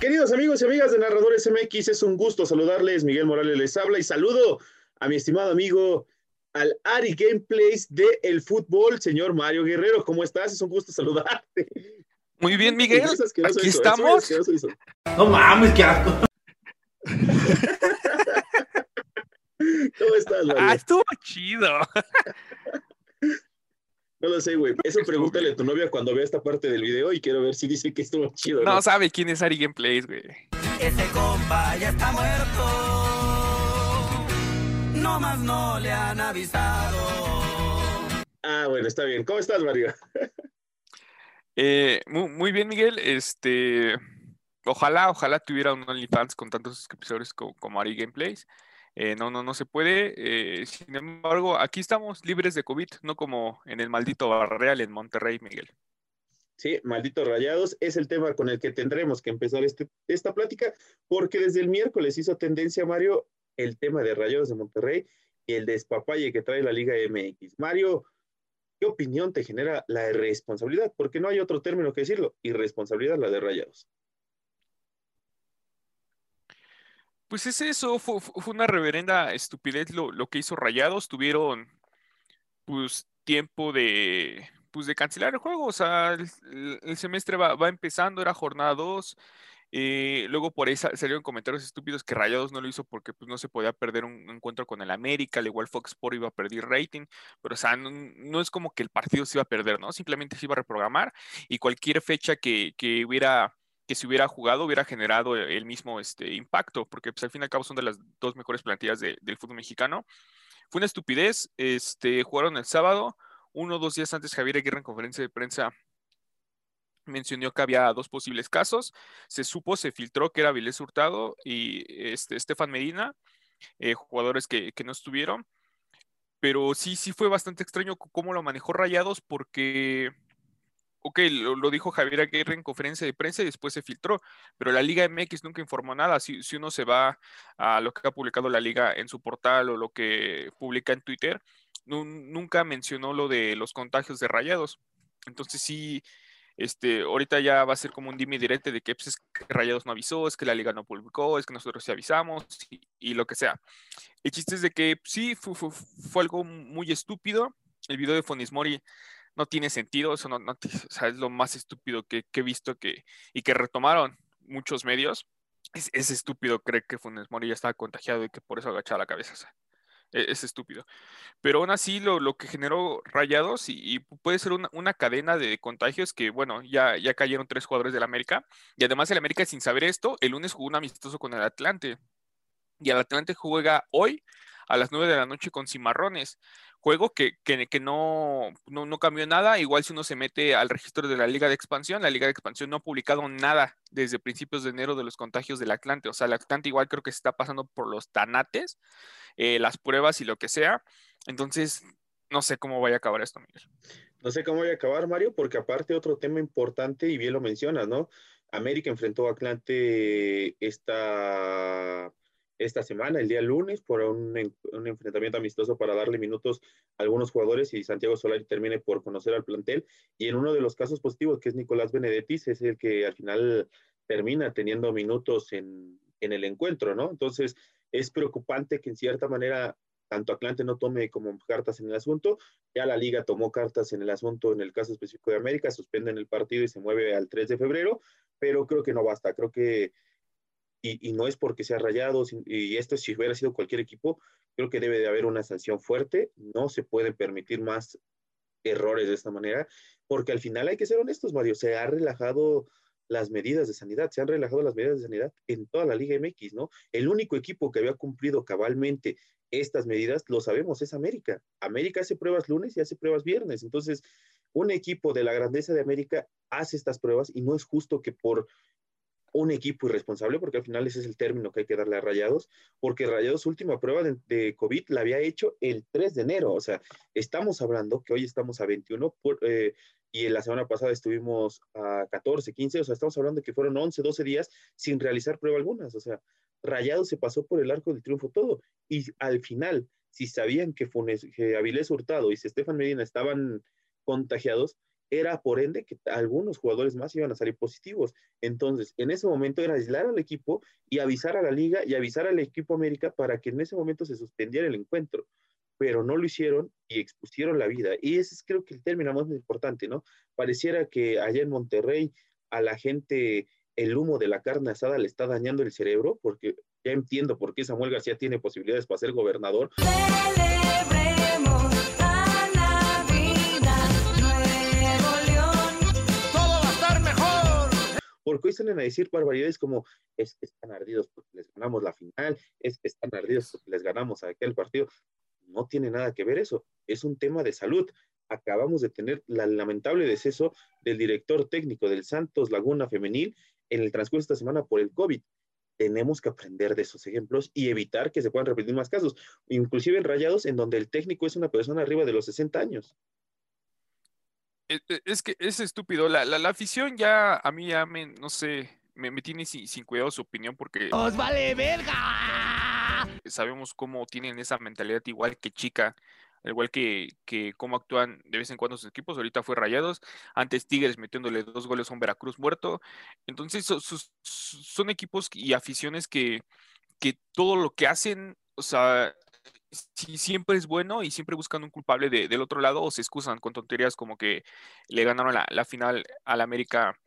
Queridos amigos y amigas de Narradores MX, es un gusto saludarles. Miguel Morales les habla y saludo a mi estimado amigo al Ari Gameplays de el fútbol, señor Mario Guerrero. ¿Cómo estás? Es un gusto saludarte. Muy bien, Miguel. Aquí estamos. No mames, qué asco. ¿Cómo estás, Mario? Ah, estuvo chido. No lo sé, güey. Eso pregúntale a tu novia cuando vea esta parte del video y quiero ver si dice que estuvo chido. No, sabe quién es Ari Gameplays, güey. Ese compa ya está muerto. No más no le han avisado. Ah, bueno, está bien. ¿Cómo estás, Mario? Eh, muy, muy bien, Miguel. Este, ojalá, ojalá tuviera un OnlyFans con tantos suscriptores como, como Ari Gameplays. Eh, no, no, no se puede. Eh, sin embargo, aquí estamos libres de COVID, no como en el maldito Barreal en Monterrey, Miguel. Sí, malditos rayados, es el tema con el que tendremos que empezar este, esta plática, porque desde el miércoles hizo tendencia, Mario, el tema de rayados de Monterrey y el despapalle que trae la Liga MX. Mario, ¿qué opinión te genera la irresponsabilidad? Porque no hay otro término que decirlo, irresponsabilidad la de rayados. Pues es eso, fue, una reverenda estupidez lo, lo, que hizo Rayados. Tuvieron pues tiempo de pues de cancelar el juego. O sea, el, el semestre va, va, empezando, era jornada 2. Eh, luego por ahí salieron comentarios estúpidos que Rayados no lo hizo porque pues, no se podía perder un encuentro con el América, al igual Fox Sport iba a perder rating, pero o sea, no, no, es como que el partido se iba a perder, ¿no? Simplemente se iba a reprogramar y cualquier fecha que, que hubiera que si hubiera jugado hubiera generado el mismo este, impacto, porque pues, al fin y al cabo son de las dos mejores plantillas de, del fútbol mexicano. Fue una estupidez, este, jugaron el sábado, uno o dos días antes Javier Aguirre en conferencia de prensa mencionó que había dos posibles casos, se supo, se filtró que era Vilés Hurtado y este, Estefan Medina, eh, jugadores que, que no estuvieron, pero sí, sí fue bastante extraño cómo lo manejó Rayados porque ok, lo, dijo Javier Aguirre en conferencia de prensa y después se filtró, pero la Liga MX nunca informó nada. Si, uno se va a lo que ha publicado la Liga en su portal o lo que publica en Twitter, nunca mencionó lo de los contagios de rayados. Entonces sí, este, ahorita ya va a ser como un dime directo de que, pues, es que Rayados no avisó, es que la Liga no publicó, es que nosotros sí avisamos y, lo que sea. El chiste es de que sí, fue, fue, fue algo muy estúpido. El video de Fonismori no tiene sentido, eso no, no o es lo más estúpido que, he visto que, y que retomaron muchos medios. Es, es estúpido creer que Funes Mori ya estaba contagiado y que por eso agachaba la cabeza. Es, es, estúpido. Pero aún así, lo, lo que generó rayados y, y puede ser una, una, cadena de contagios que, bueno, ya, ya cayeron tres jugadores del América. Y además, el América, sin saber esto, el lunes jugó un amistoso con el Atlante. Y el Atlante juega hoy a las 9 de la noche con Cimarrones juego que, que, no, no, no, cambió nada. Igual si uno se mete al registro de la Liga de Expansión, la Liga de Expansión no ha publicado nada desde principios de enero de los contagios del Atlante. O sea, el Atlante igual creo que se está pasando por los tanates, eh, las pruebas y lo que sea. Entonces, no sé cómo vaya a acabar esto, Miguel. No sé cómo vaya a acabar, Mario, porque aparte otro tema importante, y bien lo mencionas, ¿no? América enfrentó a Atlante esta esta semana, el día lunes, por un, enfrentamiento amistoso para darle minutos a algunos jugadores y Santiago Solari termine por conocer al plantel. Y en uno de los casos positivos, que es Nicolás Benedetis, es el que al final termina teniendo minutos en, en el encuentro, ¿no? Entonces, es preocupante que en cierta manera tanto Atlante no tome como cartas en el asunto. Ya la liga tomó cartas en el asunto en el caso específico de América, suspenden el partido y se mueve al 3 de febrero, pero creo que no basta. Creo que y, no es porque sea rayado, y esto si hubiera sido cualquier equipo, creo que debe de haber una sanción fuerte, no se pueden permitir más errores de esta manera, porque al final hay que ser honestos, Mario, se ha relajado las medidas de sanidad, se han relajado las medidas de sanidad en toda la Liga MX, ¿no? El único equipo que había cumplido cabalmente estas medidas, lo sabemos, es América. América hace pruebas lunes y hace pruebas viernes, entonces un equipo de la grandeza de América hace estas pruebas y no es justo que por un equipo irresponsable, porque al final ese es el término que hay que darle a Rayados, porque Rayados última prueba de, COVID la había hecho el 3 de enero, o sea, estamos hablando que hoy estamos a 21 por, eh, y la semana pasada estuvimos a 14, 15, o sea, estamos hablando que fueron 11, 12 días sin realizar prueba algunas, o sea, Rayados se pasó por el arco del triunfo todo y al final si sabían que, Funes, que Avilés Hurtado y Estefan Medina estaban contagiados, era por ende que algunos jugadores más iban a salir positivos. Entonces, en ese momento era aislar al equipo y avisar a la liga y avisar al equipo América para que en ese momento se suspendiera el encuentro. Pero no lo hicieron y expusieron la vida. Y ese es creo que el término más importante, ¿no? Pareciera que allá en Monterrey a la gente el humo de la carne asada le está dañando el cerebro, porque ya entiendo por qué Samuel García tiene posibilidades para ser gobernador. Porque hoy salen a decir barbaridades como es que están ardidos porque les ganamos la final, es que están ardidos porque les ganamos aquel partido. No tiene nada que ver eso, es un tema de salud. Acabamos de tener la lamentable deceso del director técnico del Santos Laguna Femenil en el transcurso de esta semana por el COVID. Tenemos que aprender de esos ejemplos y evitar que se puedan repetir más casos, inclusive en rayados en donde el técnico es una persona arriba de los 60 años. E, e, es que es estúpido. La, la, afición ya, a mí ya me, no sé, me, me tiene sin, sin, cuidado su opinión porque... ¡Os vale verga! Sabemos cómo tienen esa mentalidad igual que chica, igual que, que cómo actúan de vez en cuando sus equipos. Ahorita fue Rayados, antes Tigres metiéndole dos goles a un Veracruz muerto. Entonces son, son equipos y aficiones que, que todo lo que hacen, o sea, si siempre es bueno y siempre buscan un culpable del otro lado o se excusan con tonterías como que le ganaron la, final al América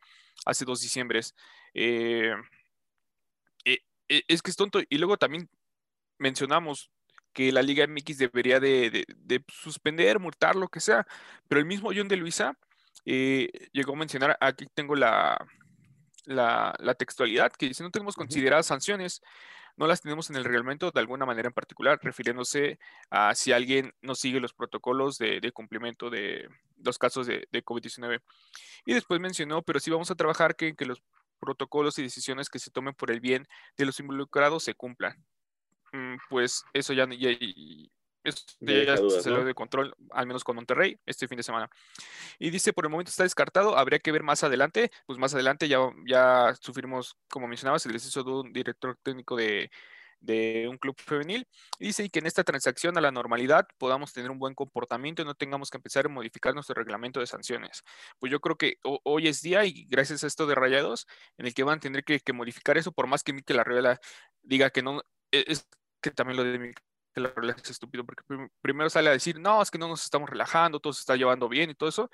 hace dos diciembres. Eh, eh, eh, es que es tonto. Y luego también mencionamos que la Liga MX debería de, suspender, multar, lo que sea. Pero el mismo John de Luisa llegó a mencionar, aquí tengo la, la, textualidad, que dice, no tenemos consideradas sanciones no las tenemos en el reglamento de alguna manera en particular, refiriéndose a si alguien no sigue los protocolos de, cumplimiento de los casos de, COVID-19. Y después mencionó, pero sí vamos a trabajar que, que los protocolos y decisiones que se tomen por el bien de los involucrados se cumplan. Mm, pues eso ya, ya, ya se lo de control, al menos con Monterrey, este fin de semana. Y dice, por el momento está descartado, habría que ver más adelante. Pues más adelante ya, ya sufrimos, como mencionabas, el exceso de un director técnico de, de un club femenil. Y dice que en esta transacción a la normalidad podamos tener un buen comportamiento y no tengamos que empezar a modificar nuestro reglamento de sanciones. Pues yo creo que hoy es día y gracias a esto de rayados, en el que van a tener que, que modificar eso, por más que la Arriola diga que no, e, es que también lo de la relaja es estúpido, porque primero sale a decir, no, es que no nos estamos relajando, todo se está llevando bien y todo eso.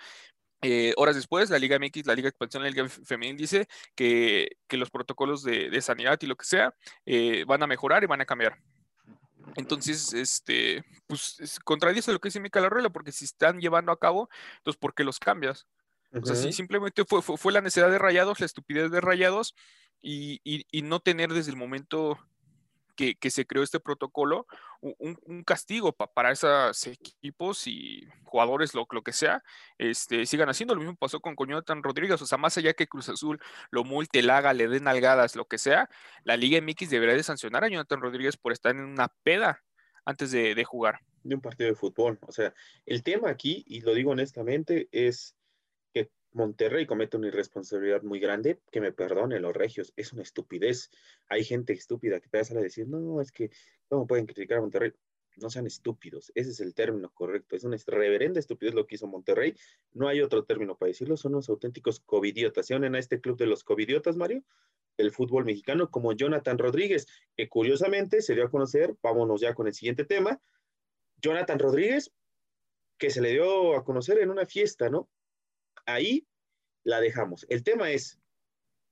Eh, horas después, la Liga MX, la Liga Expansión, la Liga Femenil dice que, que los protocolos de, de, sanidad y lo que sea eh, van a mejorar y van a cambiar. Entonces, este, pues contradice lo que dice Mica Ruela, porque si están llevando a cabo, entonces, ¿por qué los cambias? O sea, si simplemente fue, fue, fue, la necesidad de rayados, la estupidez de rayados, y, y, y, no tener desde el momento que, se creó este protocolo, un, castigo para esos equipos y jugadores, lo, lo que sea, este, sigan haciendo. Lo mismo pasó con Jonathan Rodríguez, o sea, más allá que Cruz Azul lo multe, la haga, le den algadas, lo que sea, la Liga MX debería de sancionar a Jonathan Rodríguez por estar en una peda antes de, de jugar. De un partido de fútbol. O sea, el tema aquí, y lo digo honestamente, es Monterrey comete una irresponsabilidad muy grande, que me perdone los regios, es una estupidez. Hay gente estúpida que te va a decir, no, es que, ¿cómo pueden criticar a Monterrey? No sean estúpidos, ese es el término correcto, es una reverenda estupidez lo que hizo Monterrey, no hay otro término para decirlo, son unos auténticos covidiotas. ¿Se unen a este club de los covidiotas, Mario? El fútbol mexicano, como Jonathan Rodríguez, que curiosamente se dio a conocer, vámonos ya con el siguiente tema, Jonathan Rodríguez, que se le dio a conocer en una fiesta, ¿no? Ahí la dejamos. El tema es,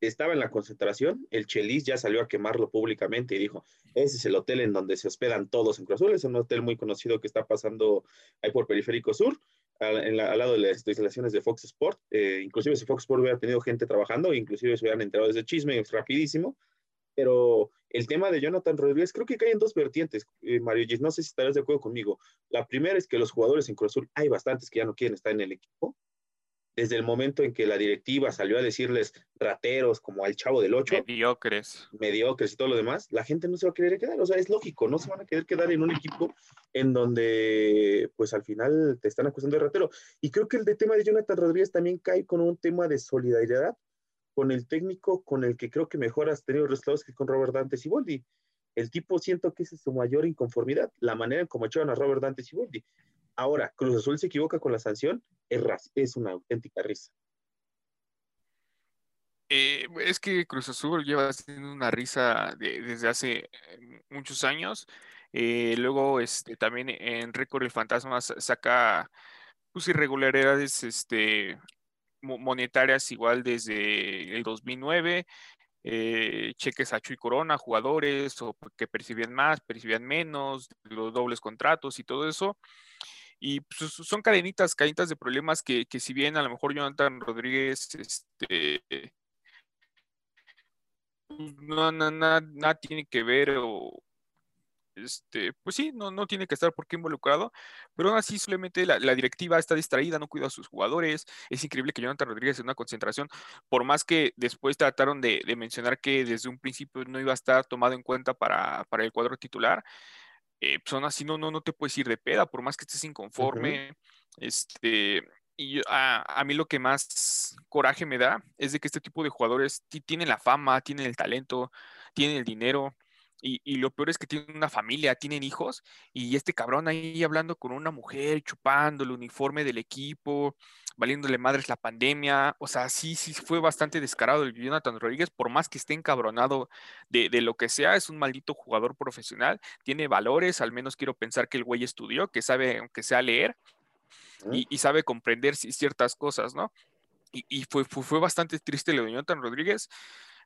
estaba en la concentración, el Chelis ya salió a quemarlo públicamente y dijo, ese es el hotel en donde se hospedan todos en Cruz Azul, es un hotel muy conocido que está pasando ahí por Periférico Sur, al, lado de las instalaciones de Fox Sport, eh, inclusive si Fox Sport hubiera tenido gente trabajando, inclusive se hubieran enterado de ese chisme rapidísimo, pero el tema de Jonathan Rodríguez creo que cae en dos vertientes, eh, Mario Gis, no sé si estarás de acuerdo conmigo. La primera es que los jugadores en Cruz Azul hay bastantes que ya no quieren estar en el equipo, desde el momento en que la directiva salió a decirles rateros como al chavo del 8. Mediocres. Mediocres y todo lo demás, la gente no se va a querer quedar. O sea, es lógico, no se van a querer quedar en un equipo en donde, pues al final te están acusando de ratero. Y creo que el de tema de Jonathan Rodríguez también cae con un tema de solidaridad con el técnico con el que creo que mejor has tenido resultados que con Robert Dante Boldi el tipo siento que esa es su mayor inconformidad, la manera en cómo echaron a Robert Dante Siboldi. Ahora, Cruz Azul se equivoca con la sanción, es, una auténtica risa. Eh, es que Cruz Azul lleva haciendo una risa desde hace eh, muchos años. Eh, luego, este, también en Récord el Fantasma saca pues, irregularidades este, monetarias igual desde el 2009. cheques a Chuy Corona, jugadores o que percibían más, percibían menos, los dobles contratos y todo eso. Y pues, son cadenitas, cadenitas de problemas que, que si bien a lo mejor Jonathan Rodríguez este, no, nada tiene que ver o este, pues sí, no, no tiene que estar por qué involucrado, pero aún así solamente la, directiva está distraída, no cuida a sus jugadores. Es increíble que Jonathan Rodríguez en una concentración, por más que después trataron de, mencionar que desde un principio no iba a estar tomado en cuenta para, el cuadro titular, eh, aún así no, no, no te puedes ir de peda, por más que estés inconforme. Este, y a, mí lo que más coraje me da es de que este tipo de jugadores tienen la fama, tienen el talento, tienen el dinero. Y, lo peor es que tienen una familia, tienen hijos, y este cabrón ahí hablando con una mujer, chupando el uniforme del equipo, valiéndole madres la pandemia. O sea, sí, sí fue bastante descarado el Jonathan Rodríguez, por más que esté encabronado de, de lo que sea, es un maldito jugador profesional, tiene valores, al menos quiero pensar que el güey estudió, que sabe, aunque sea leer, y, sabe comprender ciertas cosas, ¿no? Y, fue, fue, bastante triste lo de Jonathan Rodríguez.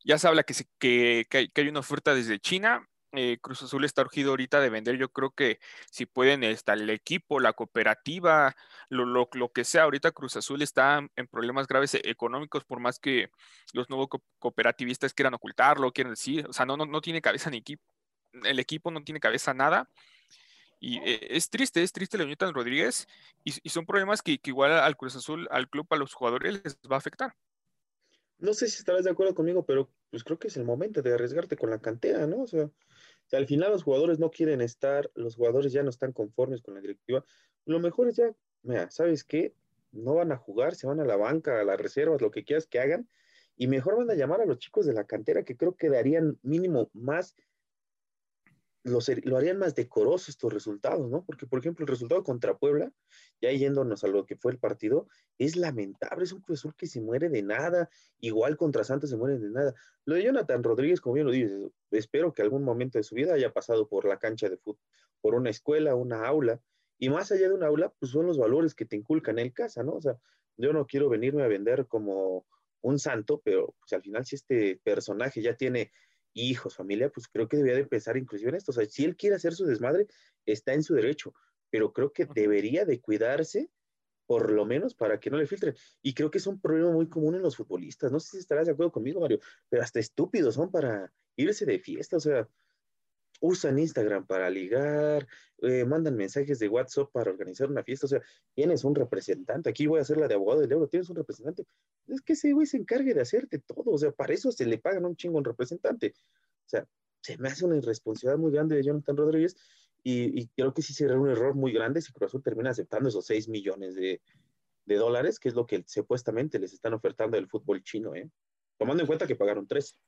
Ya se habla que, se, que, hay, una oferta desde China. Eh, Cruz Azul está urgido ahorita de vender. Yo creo que si pueden, está el equipo, la cooperativa, lo, que sea. Ahorita Cruz Azul está en problemas graves e, económicos, por más que los nuevos cooperativistas quieran ocultarlo, quieren decir. O sea, no tiene cabeza ni equipo. El equipo no tiene cabeza nada. Y eh, es triste, es triste Leonidas Rodríguez y, son problemas que, igual al Cruz Azul, al club, a los jugadores les va a afectar. No sé si estarás de acuerdo conmigo, pero pues creo que es el momento de arriesgarte con la cantera, ¿no? O sea, al final los jugadores no quieren estar, los jugadores ya no están conformes con la directiva, lo mejor es ya, mira, ¿sabes qué? No van a jugar, se van a la banca, a las reservas, lo que quieras que hagan, y mejor van a llamar a los chicos de la cantera que creo que darían mínimo más lo harían más decoroso estos resultados, ¿no? Porque, por ejemplo, el resultado contra Puebla, ya yéndonos a lo que fue el partido, es lamentable, es un profesor que se muere de nada, igual contra Santos se muere de nada. Lo de Jonathan Rodríguez, como bien lo dices, espero que algún momento de su vida haya pasado por la cancha de fútbol, por una escuela, una aula, y más allá de una aula, pues son los valores que te inculcan en casa, ¿no? O sea, yo no quiero venirme a vender como un santo, pero pues al final si este personaje ya tiene hijos, familia, pues creo que debería de pensar inclusive en esto. O sea, si él quiere hacer su desmadre, está en su derecho, pero creo que debería de cuidarse por lo menos para que no le filtren. Y creo que es un problema muy común en los futbolistas. No sé si estarás de acuerdo conmigo, Mario, pero hasta estúpidos son para irse de fiesta. O sea, usan Instagram para ligar, eh, mandan mensajes de WhatsApp para organizar una fiesta. O sea, tienes un representante. Aquí voy a hacer la de abogado del euro. Tienes un representante. Es que ese güey se encargue de hacerte todo. O sea, para eso se le pagan un chingo un representante. O sea, se me hace una irresponsabilidad muy grande de Jonathan Rodríguez y, creo que sí será un error muy grande si Cruz termina aceptando esos 6 millones de, dólares, que es lo que supuestamente les están ofertando del fútbol chino, ¿eh? tomando en cuenta que pagaron 3.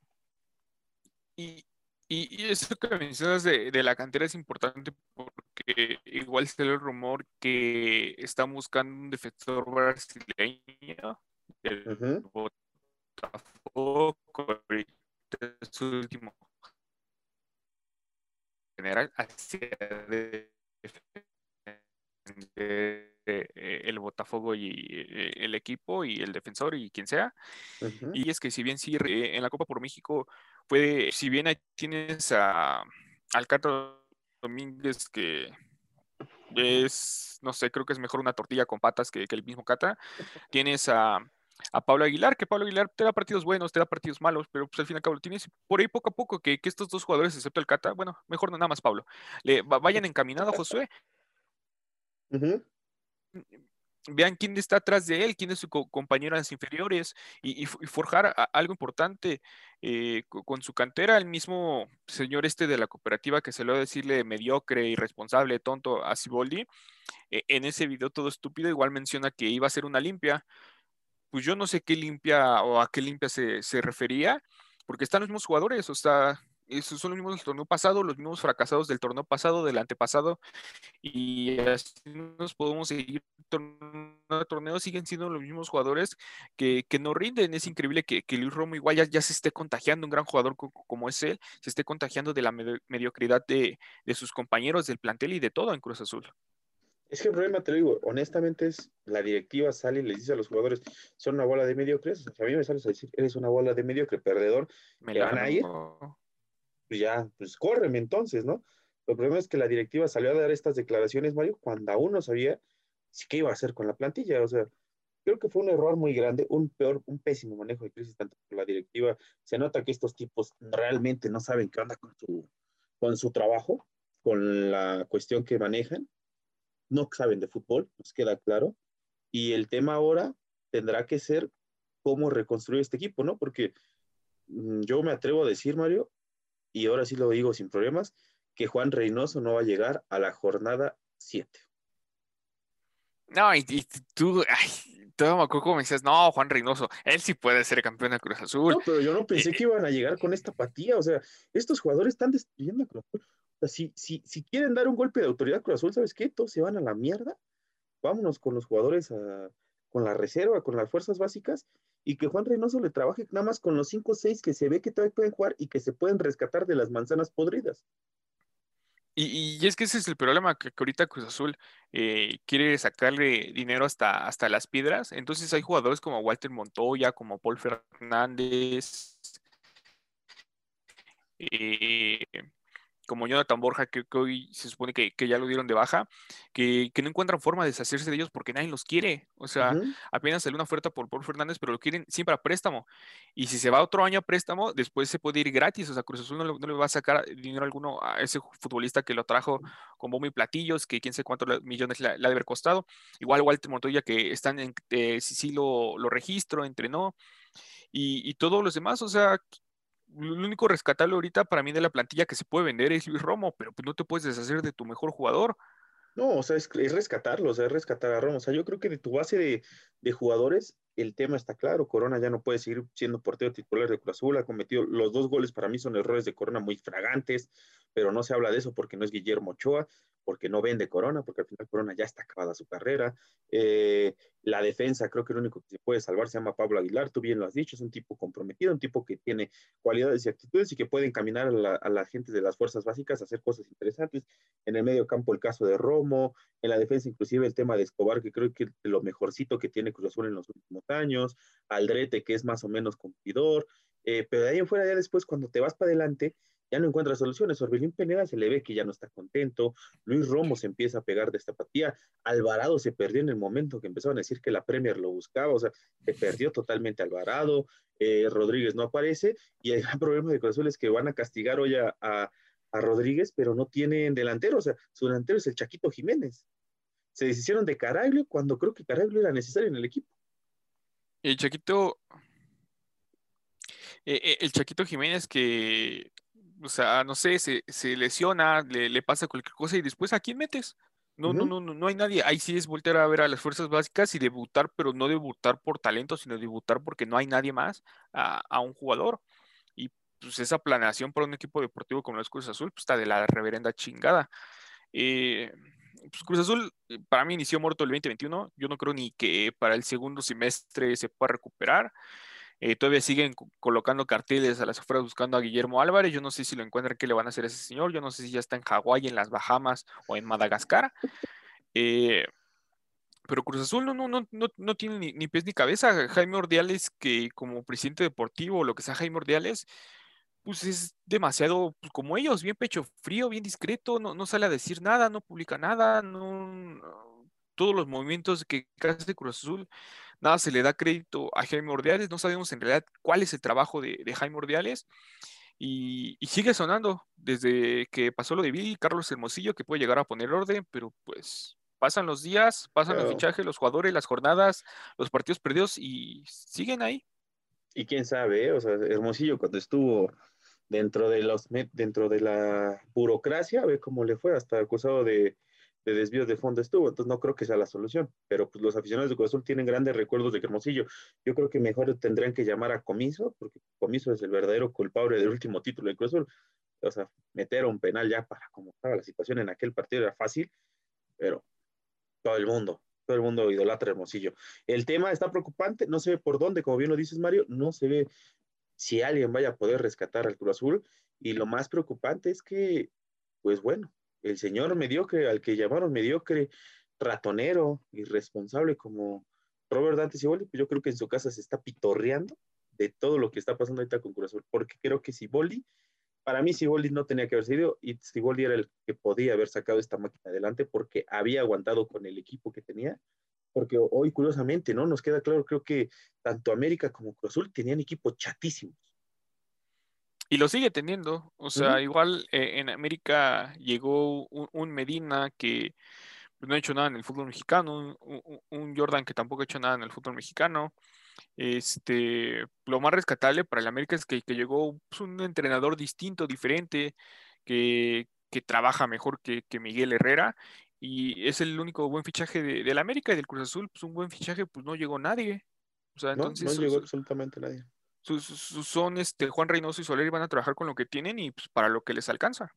Y, y, eso que mencionas de, la cantera es importante porque igual se el rumor que están buscando un defensor brasileño del Botafogo, su último general hacia eh, el Botafogo y eh, el equipo y el defensor y quien sea. Y es que si bien sí, en la Copa por México puede, si bien ahí tienes a, al Cato Domínguez que es, no sé, creo que es mejor una tortilla con patas que, el mismo Cata. Tienes a, a, Pablo Aguilar, que Pablo Aguilar te da partidos buenos, te da partidos malos, pero pues al fin y al cabo lo tienes por ahí poco a poco que, estos dos jugadores, excepto el Cata, bueno, mejor no nada más Pablo, le vayan encaminados a Josué vean quién está atrás de él, quién es su compañero en las inferiores y, forjar algo importante eh, con su cantera. El mismo señor este de la cooperativa que se lo a decirle mediocre, irresponsable, tonto a Ciboldi, e, en ese video todo estúpido igual menciona que iba a ser una limpia. Pues yo no sé qué limpia o a qué limpia se, se refería, porque están los mismos jugadores, o sea, esos son los mismos del torneo pasado, los mismos fracasados del torneo pasado, del antepasado, y así nos podemos seguir torneo torneo, siguen siendo los mismos jugadores que, que no rinden. Es increíble que, que Luis Romo igual ya, se esté contagiando, un gran jugador como es él, se esté contagiando de la mediocridad de, de sus compañeros, del plantel y de todo en Cruz Azul. Es que el problema, te lo digo, honestamente es la directiva sale y les dice a los jugadores, son una bola de mediocres. a mí me sales a decir, eres una bola de mediocre, perdedor, me van a ir. Pues ya, pues córreme entonces, ¿no? El problema es que la directiva salió a dar estas declaraciones, Mario, cuando aún no sabía qué iba a hacer con la plantilla. O sea, creo que fue un error muy grande, un peor, un pésimo manejo de crisis tanto por la directiva. Se nota que estos tipos realmente no saben qué onda con su, con su trabajo, con la cuestión que manejan no saben de fútbol, nos queda claro. Y el tema ahora tendrá que ser cómo reconstruir este equipo, ¿no? Porque mm, yo me atrevo a decir, Mario, y ahora sí lo digo sin problemas, que Juan Reynoso no va a llegar a la jornada 7. No, y, tú, ay, todo me acuerdo como me decías, no, Juan Reynoso, él sí puede ser campeón de Cruz Azul. No, pero yo no pensé que iban a llegar con esta apatía, o sea, estos jugadores están destruyendo a Cruz Azul si, si, si quieren dar un golpe de autoridad Cruz Azul, ¿sabes qué? Todos se van a la mierda. Vámonos con los jugadores, con la reserva, con las fuerzas básicas, y que Juan Reynoso le trabaje nada más con los 5 o 6 que se ve que todavía pueden jugar y que se pueden rescatar de las manzanas podridas. Y, es que ese es el problema, que, ahorita Cruz Azul eh, quiere sacarle dinero hasta, hasta las piedras. Entonces hay jugadores como Walter Montoya, como Paul Fernández, eh, como Jonathan Borja, que, hoy se supone que, ya lo dieron de baja, que, no encuentran forma de deshacerse de ellos porque nadie los quiere. O sea, apenas salió una oferta por Paul Fernández, pero lo quieren siempre a préstamo. Y si se va otro año a préstamo, después se puede ir gratis. O sea, Cruz Azul no le, va a sacar dinero alguno a ese futbolista que lo trajo con bombo y platillos, que quién sé cuántos millones le, ha de haber costado. Igual Walter Montoya, que están en, eh, si sí lo, lo registro, entrenó. Y, y todos los demás, o sea, lo único rescatable ahorita para mí de la plantilla que se puede vender es Luis Romo, pero pues no te puedes deshacer de tu mejor jugador. No, o sea, es, rescatarlo, o sea, es rescatar a Romo. O sea, yo creo que de tu base de, de, jugadores, el tema está claro. Corona ya no puede seguir siendo portero titular de Cruz Azul. Ha cometido los dos goles, para mí son errores de Corona muy fragantes, pero no se habla de eso porque no es Guillermo Ochoa porque no vende Corona, porque al final Corona ya está acabada su carrera. Eh, la defensa, creo que el único que se puede salvar se llama Pablo Aguilar, tú bien lo has dicho, es un tipo comprometido, un tipo que tiene cualidades y actitudes y que puede encaminar a la, gente de las fuerzas básicas a hacer cosas interesantes. En el medio campo el caso de Romo, en la defensa inclusive el tema de Escobar, que creo que es lo mejorcito que tiene Cruz Azul en los últimos años, Aldrete, que es más o menos cumplidor, eh, pero de ahí en fuera ya después cuando te vas para adelante, ya no encuentra soluciones. Orbelín Pineda se le ve que ya no está contento. Luis Romo se empieza a pegar de esta apatía. Alvarado se perdió en el momento que empezaron a decir que la Premier lo buscaba. O sea, se perdió totalmente Alvarado. Eh, Rodríguez no aparece. Y el gran problema de Cruz es que van a castigar hoy a, a, Rodríguez, pero no tienen delantero. O sea, su delantero es el Chaquito Jiménez. Se deshicieron de Caraglio cuando creo que Caraglio era necesario en el equipo. El Chaquito. Eh, eh, el Chaquito Jiménez que o sea, no sé, se, se lesiona, le, le, pasa cualquier cosa y después ¿a quién metes? No, no, no, no, no hay nadie. Ahí sí es volver a ver a las fuerzas básicas y debutar, pero no debutar por talento, sino debutar porque no hay nadie más a, a un jugador. Y pues esa planeación para un equipo deportivo como es Cruz Azul, pues está de la reverenda chingada. Eh, pues Cruz Azul eh, para mí inició muerto el 2021. Yo no creo ni que para el segundo semestre se pueda recuperar. Eh, todavía siguen colocando carteles a las afueras buscando a Guillermo Álvarez. Yo no sé si lo encuentran, qué le van a hacer a ese señor. Yo no sé si ya está en Hawái, en las Bahamas o en Madagascar. Eh, pero Cruz Azul no, no, no, no, tiene ni, pies ni cabeza. Jaime Ordiales, que como presidente deportivo, lo que sea Jaime Ordiales, pues es demasiado pues, como ellos, bien pecho frío, bien discreto, no, no sale a decir nada, no publica nada, no, todos los movimientos que hace Cruz Azul nada se le da crédito a Jaime Ordiales, no sabemos en realidad cuál es el trabajo de, Jaime Ordiales. Y, sigue sonando desde que pasó lo de Billy, Carlos Hermosillo, que puede llegar a poner orden, pero pues pasan los días, pasan los fichajes, los jugadores, las jornadas, los partidos perdidos y siguen ahí. Y quién sabe, ¿eh? o sea, Hermosillo cuando estuvo dentro de los dentro de la burocracia, ve cómo le fue, hasta acusado de de desvíos de fondo estuvo, entonces no creo que sea la solución, pero pues los aficionados de Cruz Azul tienen grandes recuerdos de Hermosillo. Yo creo que mejor tendrían que llamar a Comiso, porque Comiso es el verdadero culpable del último título de Cruz Azul. o sea, meter un penal ya para como estaba la situación en aquel partido era fácil, pero todo el mundo, todo el mundo idolatra Hermosillo. El tema está preocupante, no se ve por dónde, como bien lo dices Mario, no se ve si alguien vaya a poder rescatar al Cruz Azul. Y lo más preocupante es que, pues bueno, el señor mediocre, al que llamaron mediocre, ratonero, irresponsable como Robert Dante Siboldi, pues yo creo que en su casa se está pitorreando de todo lo que está pasando ahorita con Cruz Azul, porque creo que Siboldi, para mí Siboldi no tenía que haber sido, y Siboldi era el que podía haber sacado esta máquina adelante porque había aguantado con el equipo que tenía, porque hoy curiosamente, ¿no? Nos queda claro, creo que tanto América como Cruz Azul tenían equipos chatísimos. Y lo sigue teniendo. O sea, igual eh, en América llegó un, Medina que pues, no ha hecho nada en el fútbol mexicano, un, Jordan que tampoco ha hecho nada en el fútbol mexicano. Este, lo más rescatable para el América es que, llegó pues, un entrenador distinto, diferente, que, trabaja mejor que, Miguel Herrera y es el único buen fichaje de, del América y del Cruz Azul, pues un buen fichaje, pues no llegó nadie. O sea, entonces, no, llegó absolutamente nadie. son este Juan Reynoso y Soler y van a trabajar con lo que tienen y pues, para lo que les alcanza.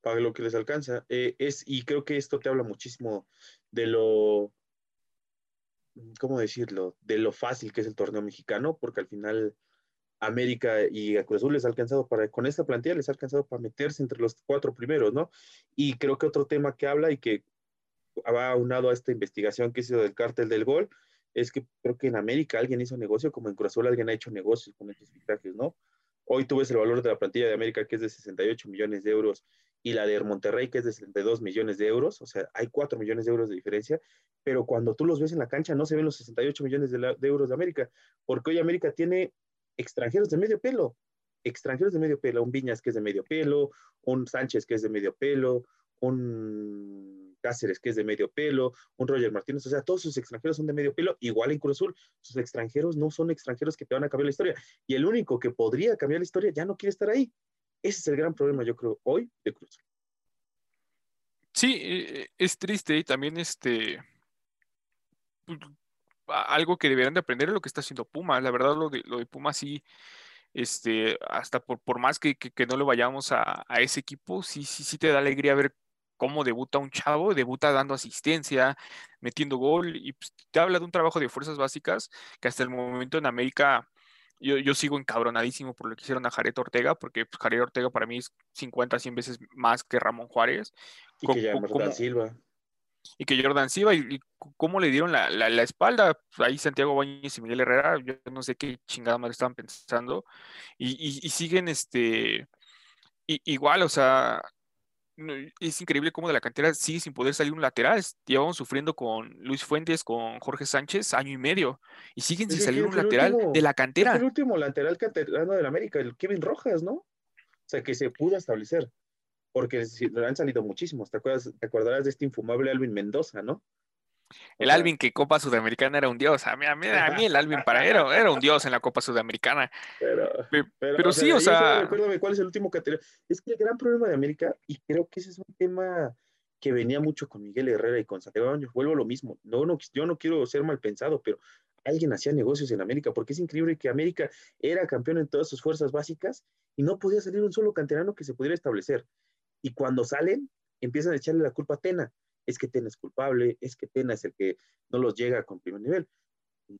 Para lo que les alcanza. Eh, es, y creo que esto te habla muchísimo de lo, ¿cómo decirlo? De lo fácil que es el torneo mexicano, porque al final América y a Cruz Azul les ha alcanzado para, con esta plantilla les ha alcanzado para meterse entre los cuatro primeros, ¿no? Y creo que otro tema que habla y que va aunado a esta investigación que hizo del cártel del gol, es que creo que en América alguien hizo negocio, como en Cruz Azul alguien ha hecho negocios con estos fichajes, ¿no? Hoy tú ves el valor de la plantilla de América, que es de 68 millones de euros, y la de Monterrey, que es de 62 millones de euros, o sea, hay 4 millones de euros de diferencia, pero cuando tú los ves en la cancha no se ven los 68 millones de, de euros de América, porque hoy América tiene extranjeros de medio pelo, extranjeros de medio pelo, un Viñas que es de medio pelo, un Sánchez que es de medio pelo, un Cáceres que es de medio pelo, un Roger Martínez, o sea, todos sus extranjeros son de medio pelo, igual en Cruz Azul, sus extranjeros no son extranjeros que te van a cambiar la historia, y el único que podría cambiar la historia ya no quiere estar ahí. Ese es el gran problema, yo creo, hoy de Cruz. Sí, eh, es triste y también este pues, algo que deberían de aprender es lo que está haciendo Puma. La verdad, lo de, lo de Puma sí, este, hasta por, por más que, que, no le vayamos a, a, ese equipo, sí, sí, sí te da alegría ver cómo debuta un chavo, debuta dando asistencia, metiendo gol, y pues, te habla de un trabajo de fuerzas básicas que hasta el momento en América yo, yo sigo encabronadísimo por lo que hicieron a Jared Ortega, porque pues, Jared Ortega para mí es 50, 100 veces más que Ramón Juárez. Y que ya Silva y que Jordan Silva y, cómo le dieron la, la, espalda. Ahí Santiago Bañez y Miguel Herrera, yo no sé qué chingada madre estaban pensando. Y, y, siguen este igual, o sea, es increíble cómo de la cantera sigue sin poder salir un lateral. Llevamos sufriendo con Luis Fuentes, con Jorge Sánchez, año y medio, y siguen sin salir un lateral de la cantera. el último lateral canterano del América, el Kevin Rojas, ¿no? O sea, que se pudo establecer porque han salido muchísimos. ¿Te, acuerdas, te acordarás de este infumable Alvin Mendoza, ¿no? el Alvin que Copa Sudamericana era un dios. A mí, a mí, el Alvin para era, era un dios en la Copa Sudamericana. Pero, pero, sí, o sea. Recuérdame cuál es el último que Es que el gran problema de América, y creo que ese es un tema que venía mucho con Miguel Herrera y con Santiago Baños, vuelvo a lo mismo. No, no, yo no quiero ser mal pensado, pero alguien hacía negocios en América, porque es increíble que América era campeón en todas sus fuerzas básicas y no podía salir un solo canterano que se pudiera establecer. Y cuando salen, empiezan a echarle la culpa a Tena. Es que Tena es culpable, es que Tena es el que no los llega con primer nivel.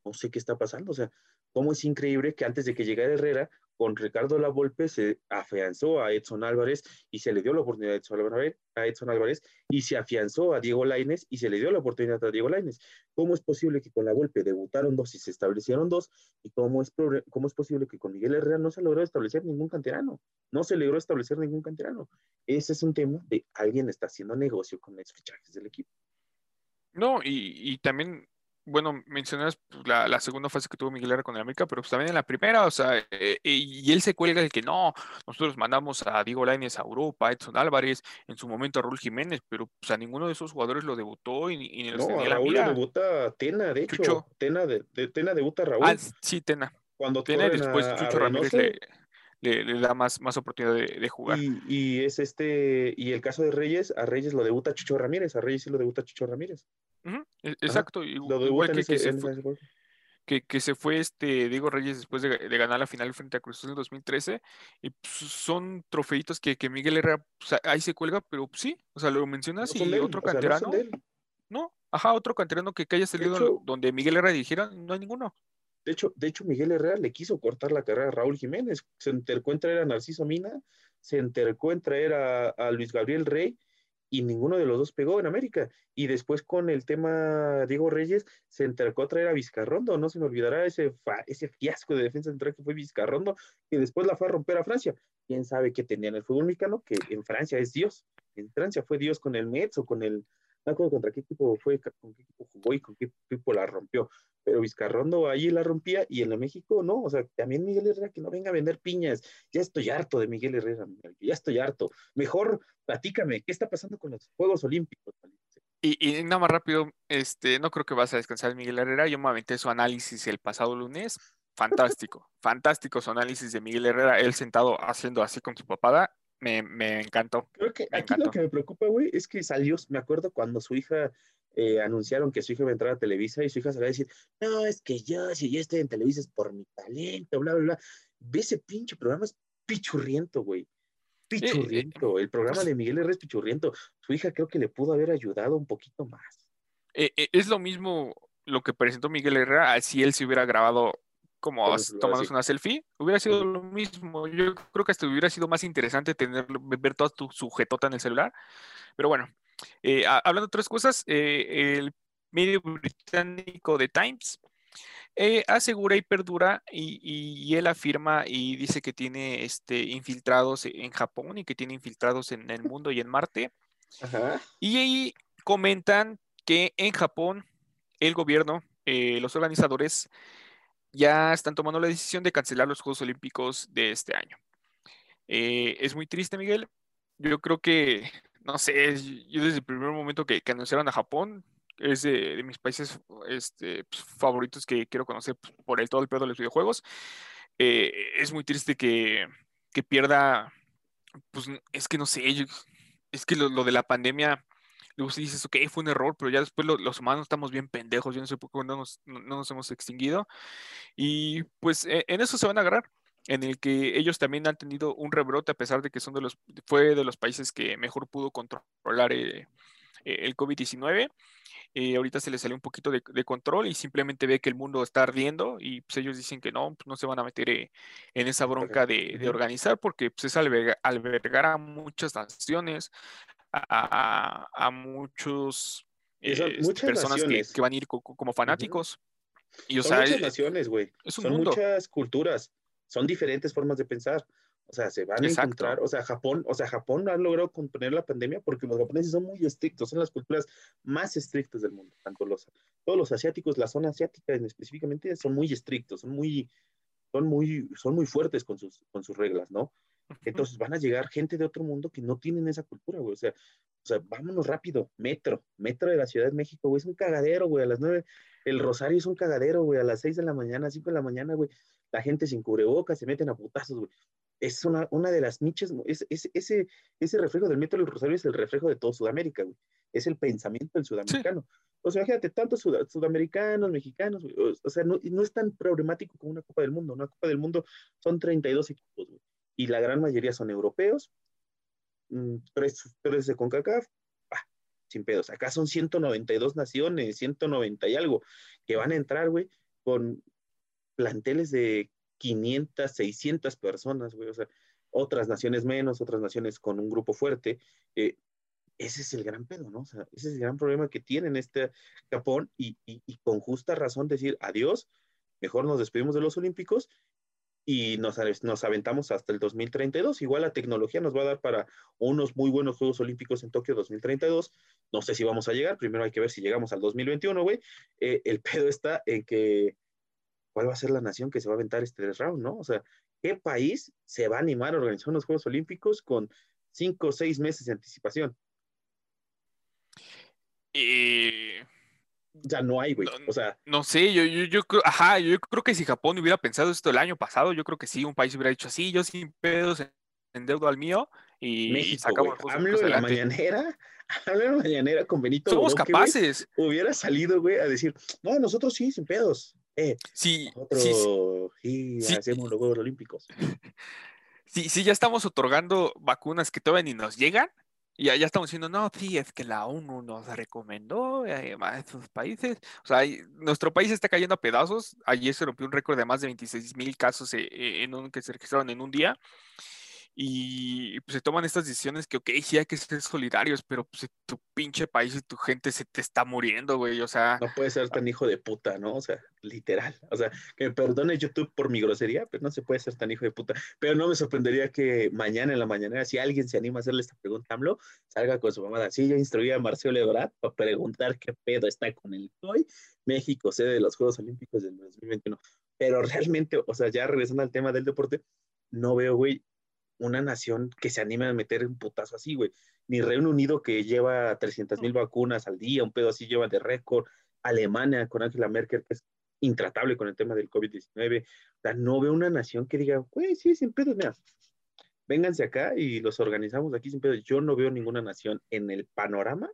No sé qué está pasando. O sea, cómo es increíble que antes de que llegara Herrera, con Ricardo Lavolpe se afianzó a Edson Álvarez y se le dio la oportunidad a Edson Álvarez, y se afianzó a Diego Laines y se le dio la oportunidad a Diego Laines. ¿Cómo es posible que con la Volpe debutaron dos y se establecieron dos? ¿Y cómo es, cómo es posible que con Miguel Herrera no se logró establecer ningún canterano? No se logró establecer ningún canterano. Ese es un tema de alguien está haciendo negocio con los fichajes del equipo. No, y, y también bueno, mencionas pues, la, segunda fase que tuvo Miguel Herrera con el América, pero pues también en la primera, o sea, eh, y él se cuelga de que no, nosotros mandamos a Diego Lainez a Europa, a Edson Álvarez, en su momento a Raúl Jiménez, pero pues a ninguno de esos jugadores lo debutó y, ni los no, a Raúl le debuta Tena, de hecho, Tena, de, Tena debuta Raúl. Ah, sí, Tena. Cuando Tena y después Chucho Ramírez le, le, da más, más oportunidad de, jugar. Y, y, es este, y el caso de Reyes, a Reyes lo debuta Chucho Ramírez, a Reyes sí lo debuta Chucho Ramírez. E, exacto, igual que, que, que se fue este Diego Reyes después de, de ganar la final frente a Cruz Azul en 2013. Y pues, son trofeitos que, que Miguel Herrera pues, ahí se cuelga, pero pues, sí, o sea, lo mencionas No y él, otro o sea, no canterano. ajá, otro canterano que, que haya salido hecho- donde Miguel Herrera dirigiera, no hay ninguno. De hecho, de hecho, Miguel Herrera le quiso cortar la carrera a Raúl Jiménez. Se entercó en traer a Narciso Mina, se entercó en traer a, Luis Gabriel Rey y ninguno de los dos pegó en América. Y después con el tema Diego Reyes, se entercó a traer a Vizcarrondo. No se me olvidará ese, ese fiasco de defensa central que fue Vizcarrondo, que después la fue a romper a Francia. ¿Quién sabe qué tenía en el fútbol mexicano? Que en Francia es Dios. En Francia fue Dios con el Metz o con el... No acuerdo contra qué equipo fue, con qué equipo jugó y con qué equipo la rompió pero Vizcarrondo ahí la rompía y en la México no, o sea, también Miguel Herrera que no venga a vender piñas, ya estoy harto de Miguel Herrera, ya estoy harto, mejor platícame, ¿qué está pasando con los Juegos Olímpicos? Y, y nada más rápido, este, no creo que vas a descansar Miguel Herrera. Yo me aventé su análisis el pasado lunes. Fantástico, fantástico su análisis de Miguel Herrera, él sentado haciendo así con su papada. Me, me encantó. Creo que Me aquí lo que me preocupa, güey, es que salió, me acuerdo cuando su hija eh, anunciaron que su hija iba a entrar a Televisa y su hija salió a decir, no, es que yo, si yo estoy en Televisa es por mi talento, bla, bla, bla. Ve ese pinche programa, es pichurriento, güey. Pichurriento. El programa pues de Miguel Herrera es pichurriento. Su hija creo que le pudo haber ayudado un poquito más. Eh, eh, es lo mismo lo que presentó Miguel Herrera, si él se hubiera grabado como tomándose una selfie, hubiera sido lo mismo. Yo creo que hasta hubiera sido más interesante tener, ver toda tu sujetota en el celular. Pero bueno, eh, hablando de otras cosas, eh, el medio británico The Times eh, asegura y perdura y, y- y él afirma y dice que tiene este, infiltrados en Japón y que tiene infiltrados en el mundo y en Marte. Ajá. Y ahí comentan que en Japón el gobierno, eh, los organizadores, ya están tomando la decisión de cancelar los Juegos Olímpicos de este año. Eh, es muy triste, Miguel. Yo creo que, no sé, yo desde el primer momento que, que anunciaron a Japón, es de, de mis países este, pues, favoritos que quiero conocer pues, por el todo el pedo de los videojuegos. Eh, es muy triste que, que pierda, pues es que no sé, es que lo, lo de la pandemia, luego sí dices, ok, fue un error, pero ya después lo- los humanos estamos bien pendejos, yo no sé por qué no nos, no- no nos hemos extinguido. Y pues e- en eso se van a agarrar, en el que ellos también han tenido un rebrote a pesar de que son de los, fue de los países que mejor pudo controlar eh, eh, el COVID-19. Eh, ahorita se les salió un poquito de, de control y simplemente ve que el mundo está ardiendo y pues ellos dicen que no, pues, no se van a meter eh, en esa bronca de, de organizar porque pues, es alberga- albergar a muchas naciones, a, a- a muchos muchas personas que, que van a ir co- co- como fanáticos. Y o son sea, muchas eh, naciones, güey. Son mundo. muchas culturas. Son diferentes formas de pensar. O sea, se van a Exacto. encontrar, o sea, Japón, o sea, Japón ha logrado contener la pandemia porque los japoneses son muy estrictos, son las culturas más estrictas del mundo, tanto los, todos los asiáticos, la zona asiática en específicamente, son muy estrictos, son muy, son muy, son muy fuertes con sus, con sus reglas, ¿no? Entonces van a llegar gente de otro mundo que no tienen esa cultura, güey. O sea, o sea, vámonos rápido. Metro, metro de la Ciudad de México, güey. Es un cagadero, güey. A las nueve, el Rosario es un cagadero, güey. A las seis de la mañana, cinco de la mañana, güey. La gente sin cubrebocas se meten a putazos, güey. Es una, una de las nichas, es, es- ese, ese reflejo del metro del Rosario es el reflejo de todo Sudamérica, güey. Es el pensamiento del sudamericano. O sea, imagínate, tantos sud- sudamericanos, mexicanos, güey. O, o sea, no, no es tan problemático como una Copa del Mundo. Una Copa del Mundo son 32 equipos, güey y la gran mayoría son europeos, mm, tres, tres de CONCACAF, bah, sin pedos. Acá son 192 naciones, 190 y algo, que van a entrar, güey, con planteles de 500, 600 personas, güey, o sea, otras naciones menos, otras naciones con un grupo fuerte. eh, ese es el gran pedo, ¿no? O sea, ese es el gran problema que tienen este Japón y, y, y con justa razón decir adiós, mejor nos despedimos de los Olímpicos y nos, nos, aventamos hasta el 2032. Igual la tecnología nos va a dar para unos muy buenos Juegos Olímpicos en Tokio 2032. No sé si vamos a llegar, primero hay que ver si llegamos al 2021, güey. Eh, el pedo está en que, ¿cuál va a ser la nación que se va a aventar este round, no? O sea, ¿qué país se va a animar a organizar unos Juegos Olímpicos con cinco o seis meses de anticipación? Eh, ya no hay, güey. O sea, no sé, yo, yo, yo creo, ajá, yo creo que si Japón hubiera pensado esto el año pasado, yo creo que sí, un país hubiera dicho así, yo sin pedos endeudo al mío y México, sacamos güey. AMLO en la mañanera, AMLO en la mañanera con Benito Somos capaces. Hubiera salido, güey, a decir, no, nosotros sí, sin pedos. Eh, Sí, nosotros sí, sí, sí. hacemos los Juegos Olímpicos. sí, sí, ya estamos otorgando vacunas que todavía ni nos llegan. Y ya, estamos diciendo, no, sí, es que la ONU nos recomendó eh, a esos países. O sea, nuestro país está cayendo a pedazos. Ayer se rompió un récord de más de 26 mil casos eh, eh, en un, que se registraron en un día. Y pues se toman estas decisiones que, ok, sí hay que ser solidarios, pero pues tu pinche país y tu gente se te está muriendo, güey. O sea, No puede ser tan hijo de puta, ¿no? O sea, literal. O sea, que me perdone YouTube por mi grosería, pero no se puede ser tan hijo de puta. Pero no me sorprendería que mañana en la mañana, si alguien se anima a hacerle esta pregunta a AMLO, salga con su mamada. Sí, yo instruí a Marcelo Ebrard para preguntar qué pedo está con el COI. México, sede de los Juegos Olímpicos del 2021. Pero realmente, o sea, ya regresando al tema del deporte, no veo, güey, una nación que se anime a meter un putazo así, güey. Ni Reino Unido que lleva 300 mil vacunas al día, un pedo así lleva de récord. Alemania con Angela Merkel, que es intratable con el tema del COVID-19. O sea, no veo una nación que diga, güey, sí, sin pedos, mira, vénganse acá y los organizamos aquí sin pedos. Yo no veo ninguna nación en el panorama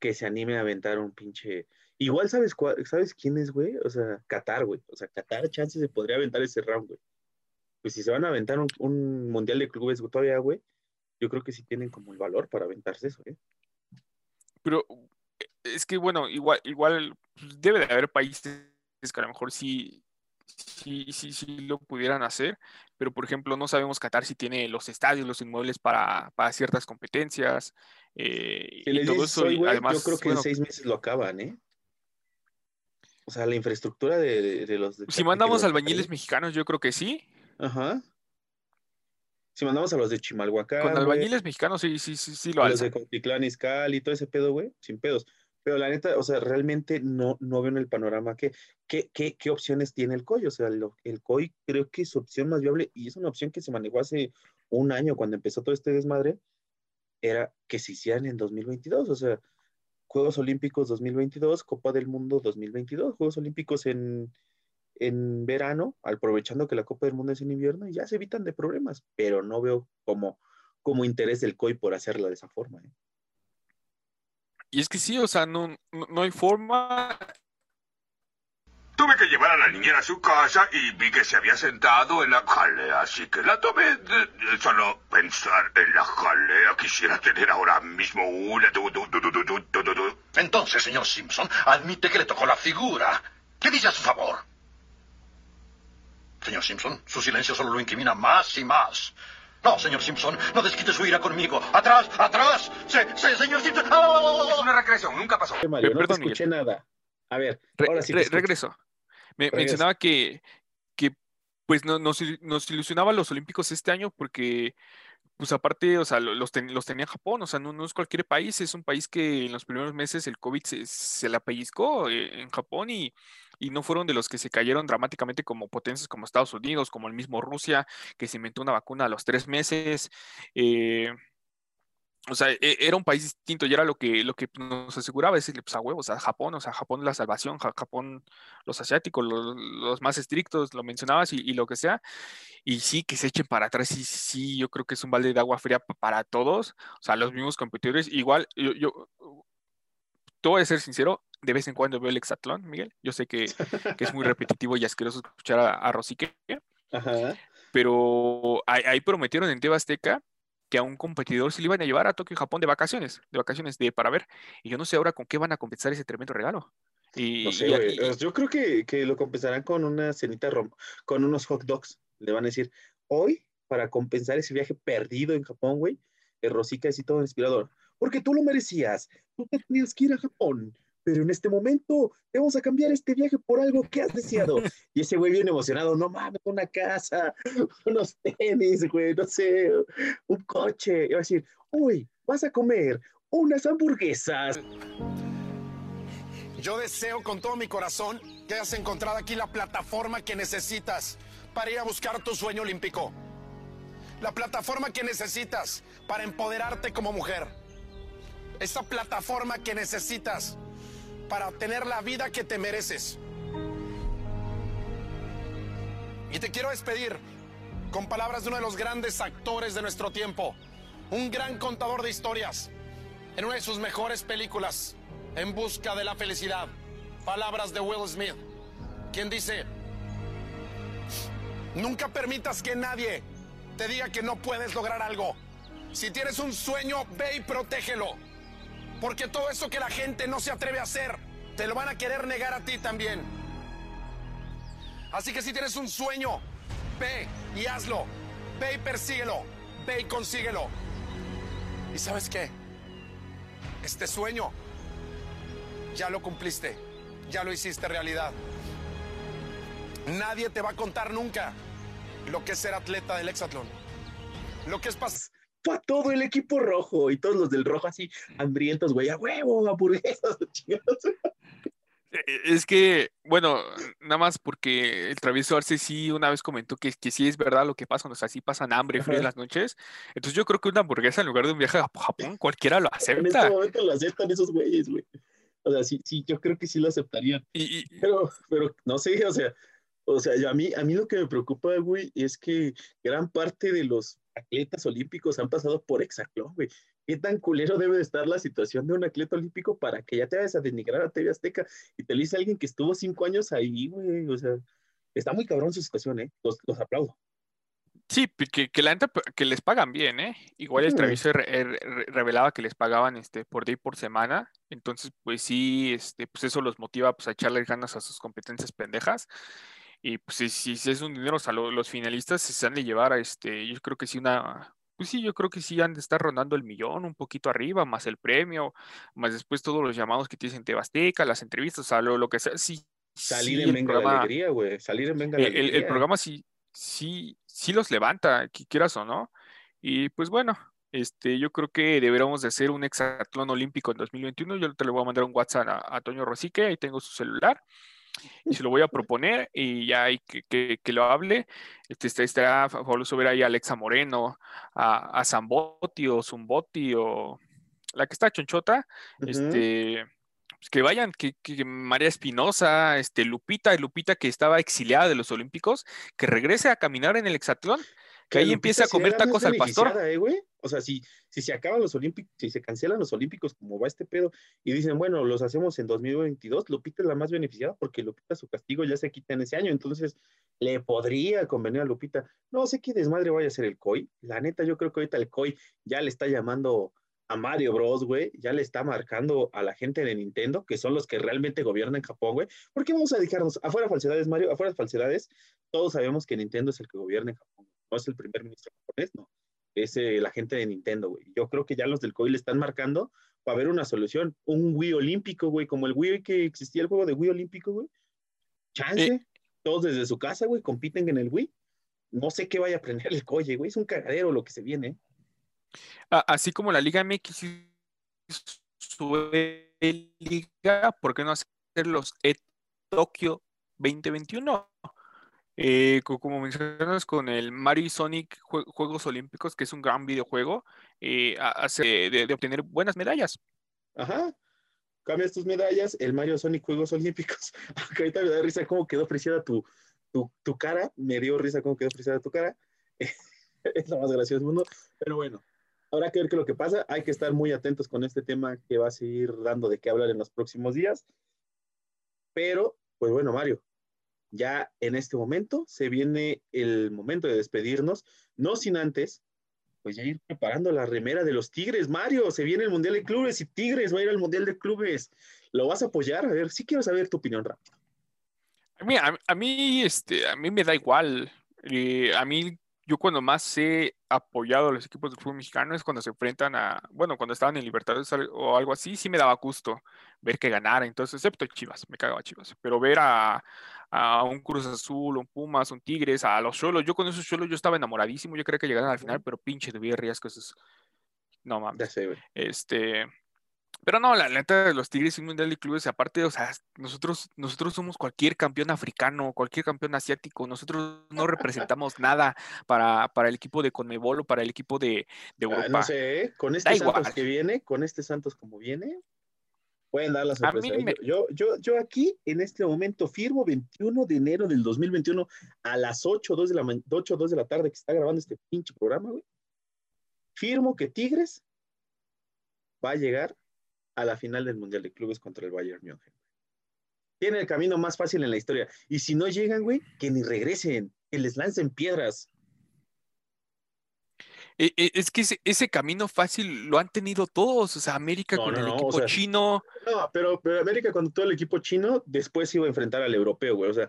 que se anime a aventar un pinche. Igual sabes cuál- sabes quién es, güey. O sea, Qatar, güey. O sea, Qatar, chance se podría aventar ese round, güey. Pues si se van a aventar un, un mundial de clubes todavía, güey, yo creo que sí tienen como el valor para aventarse eso, ¿eh? Pero es que, bueno, igual, igual pues, debe de haber países que a lo mejor sí, sí, sí, sí lo pudieran hacer, pero por ejemplo, no sabemos Qatar si tiene los estadios, los inmuebles para, para ciertas competencias eh, y todo eso. además, yo creo que bueno, en seis meses lo acaban, ¿eh? O sea, la infraestructura de, de- de los... de si mandamos albañiles mexicanos, yo creo que sí. Ajá. Si mandamos a los de Chimalhuacán, Con albañiles mexicanos sí, sí, sí, sí lo a los de alzan. Cuautitlán Izcalli y todo ese pedo, güey, sin pedos. Pero la neta, o sea, realmente no, no veo en el panorama que, qué, qué, qué opciones tiene el COI. O sea, lo- el COI creo que su opción más viable, y es una opción que se manejó hace un año cuando empezó todo este desmadre, era que se hicieran en 2022. O sea, Juegos Olímpicos 2022, Copa del Mundo 2022, Juegos Olímpicos en, en verano, aprovechando que la Copa del Mundo es en invierno, y ya se evitan de problemas, pero no veo como, como interés del COI por hacerla de esa forma. ¿eh? Y es que sí, o sea, no, no, hay forma. Tuve que llevar a la niñera a su casa y vi que se había sentado en la jalea, así que la tomé. Solo pensar en la jalea quisiera tener ahora mismo una. Entonces, señor Simpson, admite que le tocó la figura. ¿Qué dice a su favor? Señor Simpson, su silencio solo lo incrimina más y más. No, señor Simpson, no desquite su ira conmigo. ¡Atrás! ¡Atrás! Se, se, señor Simpson! ¡Ah! Es una recreación, nunca pasó. Mario, no perdón, te escuché nada. A ver, Re- ahora sí re- regreso. Me Regresa. mencionaba que, que pues no, nos, nos ilusionaban los Olímpicos este año porque, pues aparte, o sea, lo- los, ten- los tenía Japón, o sea, no, es cualquier país, es un país que en los primeros meses el COVID se, la pellizcó eh, en Japón y, y no fueron de los que se cayeron dramáticamente como potencias como Estados Unidos, como el mismo Rusia, que se inventó una vacuna a los tres meses. eh, o sea, e- era un país distinto y era lo que, lo que nos aseguraba decirle, pues a huevos, a Japón, o sea, Japón la salvación, Ja- Japón, los asiáticos, los, los más estrictos, lo mencionabas y, y lo que sea, y sí, que se echen para atrás, sí, sí, yo creo que es un balde de agua fría pa- para todos, o sea, los mismos competidores, igual, yo, yo te voy a ser sincero, de vez en cuando veo el hexatlón, Miguel, yo sé que, que es muy repetitivo y asqueroso escuchar a, a Rosique, Ajá. pero ahí, ahí prometieron en Teba Azteca que a un competidor se le iban a llevar a Tokio, Japón de vacaciones, de vacaciones de para ver. Y yo no sé ahora con qué van a compensar ese tremendo regalo. Y, No sé, y- y- Eh, Yo creo que, que lo compensarán con una cenita rom con unos hot dogs. Le van a decir, hoy, para compensar ese viaje perdido en Japón, güey, el Rosica es todo inspirador. Porque tú lo merecías. Tú te tenías que ir a Japón. Pero en este momento te vamos a cambiar este viaje por algo que has deseado. Y ese güey bien emocionado, no mames, una casa, unos tenis, güey, no sé, un coche. Y va a decir, uy, vas a comer unas hamburguesas. Yo deseo con todo mi corazón que hayas encontrado aquí la plataforma que necesitas para ir a buscar tu sueño olímpico. La plataforma que necesitas para empoderarte como mujer. Esa plataforma que necesitas para tener la vida que te mereces. Y te quiero despedir con palabras de uno de los grandes actores de nuestro tiempo, un gran contador de historias, en una de sus mejores películas, En busca de la felicidad. Palabras de Will Smith. ¿Quién dice? Nunca permitas que nadie te diga que no puedes lograr algo. Si tienes un sueño, ve y protégelo. Porque todo eso que la gente no se atreve a hacer, te lo van a querer negar a ti también. Así que si tienes un sueño, ve y hazlo. Ve y persíguelo. Ve y consíguelo. ¿Y sabes qué? Este sueño ya lo cumpliste. Ya lo hiciste realidad. Nadie te va a contar nunca lo que es ser atleta del hexatlón. Lo que es pasar Fue a todo el equipo rojo y todos los del rojo así hambrientos, güey, a huevo, hamburguesas, chingados. Eh, Es que, bueno, nada más porque el travieso Arce sí una vez comentó que, que sí es verdad lo que pasa, o sea, sí pasan hambre, frío en las noches. Entonces yo creo que una hamburguesa en lugar de un viaje a Japón, cualquiera lo En este acepta. momento lo aceptan esos güeyes, güey. O sea, sí, sí, yo creo que sí lo aceptarían. Y, y- Pero, pero no sé, o sea, o sea, yo- a mí, a mí lo que me preocupa, güey, es que gran parte de los atletas olímpicos han pasado por hexatlón, güey. ¿Qué tan culero debe de estar la situación de un atleta olímpico para que ya te vayas a denigrar a TV Azteca y te lo dice alguien que estuvo cinco años ahí, güey? O sea, está muy cabrón su situación, ¿eh? Los, los aplaudo. sí, que, que la que les pagan bien, ¿eh? Igual el re- re- re- revelaba que les pagaban este, por día y por semana. Entonces, pues sí, este, pues eso los motiva pues, a echarle ganas a sus competencias pendejas. Y pues si, si- es un dinero, o sea, los finalistas se han de llevar a este, yo creo que sí una, pues sí, yo creo que sí han de estar rondando el millón, un poquito arriba, más el premio, más después todos los llamados que tienes en Tebasteca, las entrevistas, o sea, lo, lo que sea, sí, Salir sí, en el Venga la programa, Alegría, güey. Salir en Venga la eh, el, el Alegría. programa sí, sí, sí los levanta, qui- quieras o no. Y pues bueno, este, yo creo que deberíamos de hacer un hexatlón olímpico en 2021. Yo te le voy a mandar un WhatsApp a, a Toño Rosique, ahí tengo su celular, y se lo voy a proponer y ya hay que, que, que lo hable. Este, está- estará fabuloso ver ahí a Alexa Moreno, a, a Zambotti o Zumbotti o la que está chonchota, Ujú. este, pues que vayan, que, que María Espinosa, este, Lupita, Lupita que estaba exiliada de los Olímpicos, que regrese a caminar en el hexatlón, que ahí empiece a comer tacos al pastor. ¿eh? O sea, si, si se acaban los olímpicos, si se cancelan los olímpicos, como va este pedo, y dicen, bueno, los hacemos en 2022, Lupita es la más beneficiada porque Lupita su castigo ya se quita en ese año, entonces le podría convenir a Lupita. No sé qué desmadre vaya a ser el COI. La neta, yo creo que ahorita el COI ya le está llamando a Mario Bros, güey, ya le está marcando a la gente de Nintendo, que son los que realmente gobiernan Japón, güey. ¿Por qué vamos a dedicarnos? Afuera falsedades, Mario, afuera falsedades, todos sabemos que Nintendo es el que gobierna en Japón. No es el primer ministro japonés, no. Es eh, la gente de Nintendo, güey. Yo creo que ya los del COI le están marcando para ver una solución. Un Wii olímpico, güey, como el Wii que existía el juego de Wii olímpico, güey. Chance. Eh. Todos desde su casa, güey, compiten en el Wii. No sé qué vaya a aprender el COI, güey. Es un cagadero lo que se viene. así como la Liga MX hizo su liga, ¿por qué no hacer los E Tokio 2021? Eh, co- como mencionas con el Mario y Sonic Jue- Juegos Olímpicos, que es un gran videojuego, eh, hace de, de obtener buenas medallas. Ajá. Cambias tus medallas, el Mario Sonic Juegos Olímpicos. Aunque ahorita me da risa cómo quedó friciada tu, cara. Me dio risa cómo quedó friciada tu cara. es lo más gracioso del mundo. Pero bueno, habrá que ver qué es lo que pasa. Hay que estar muy atentos con este tema que va a seguir dando de qué hablar en los próximos días. Pero, pues bueno, Mario, ya en este momento se viene el momento de despedirnos, no sin antes, pues ya ir preparando la remera de los Tigres, Mario, se viene el Mundial de Clubes y Tigres va a ir al Mundial de Clubes. ¿Lo vas a apoyar? A ver, sí quiero saber tu opinión rápido. A mí, a, mí, este, a mí me da igual. Eh, a mí, yo cuando más he apoyado a los equipos de fútbol mexicano es cuando se enfrentan a, bueno, cuando estaban en Libertadores o algo así, sí me daba gusto ver que ganara. Entonces, excepto Chivas, me cagaba Chivas. Pero ver a, a un Cruz Azul, un Pumas, un Tigres, a los Cholos, yo con esos Cholos yo estaba enamoradísimo, yo creía que llegaran al final, pero pinche de riesgo, esos, no mames. Ya sé, güey. Este, pero no, la neta de los Tigres y un Mundial de Clubes, aparte, o sea, nosotros, nosotros somos cualquier campeón africano, cualquier campeón asiático, nosotros no representamos nada para, para el equipo de Conmebol o para el equipo de, de Ah, Europa. no sé, ¿eh? con este Da Santos igual. que viene, con este Santos como viene, pueden dar la sorpresa. ¿eh? me- Yo, yo, yo aquí, en este momento, firmo 21 de enero del 2021 a las 8, 2 de la, ma- 8, 2 de la tarde que está grabando este pinche programa, güey. Firmo que Tigres va a llegar a la final del Mundial de Clubes contra el Bayern München. Tienen el camino más fácil en la historia. Y si no llegan, güey, que ni regresen, que les lancen piedras. E- e- Es que ese, ese camino fácil lo han tenido todos, o sea, América No, con no, el no, o equipo sea, chino, No, pero, pero América, cuando todo el equipo chino, después iba a enfrentar al europeo, güey. O sea,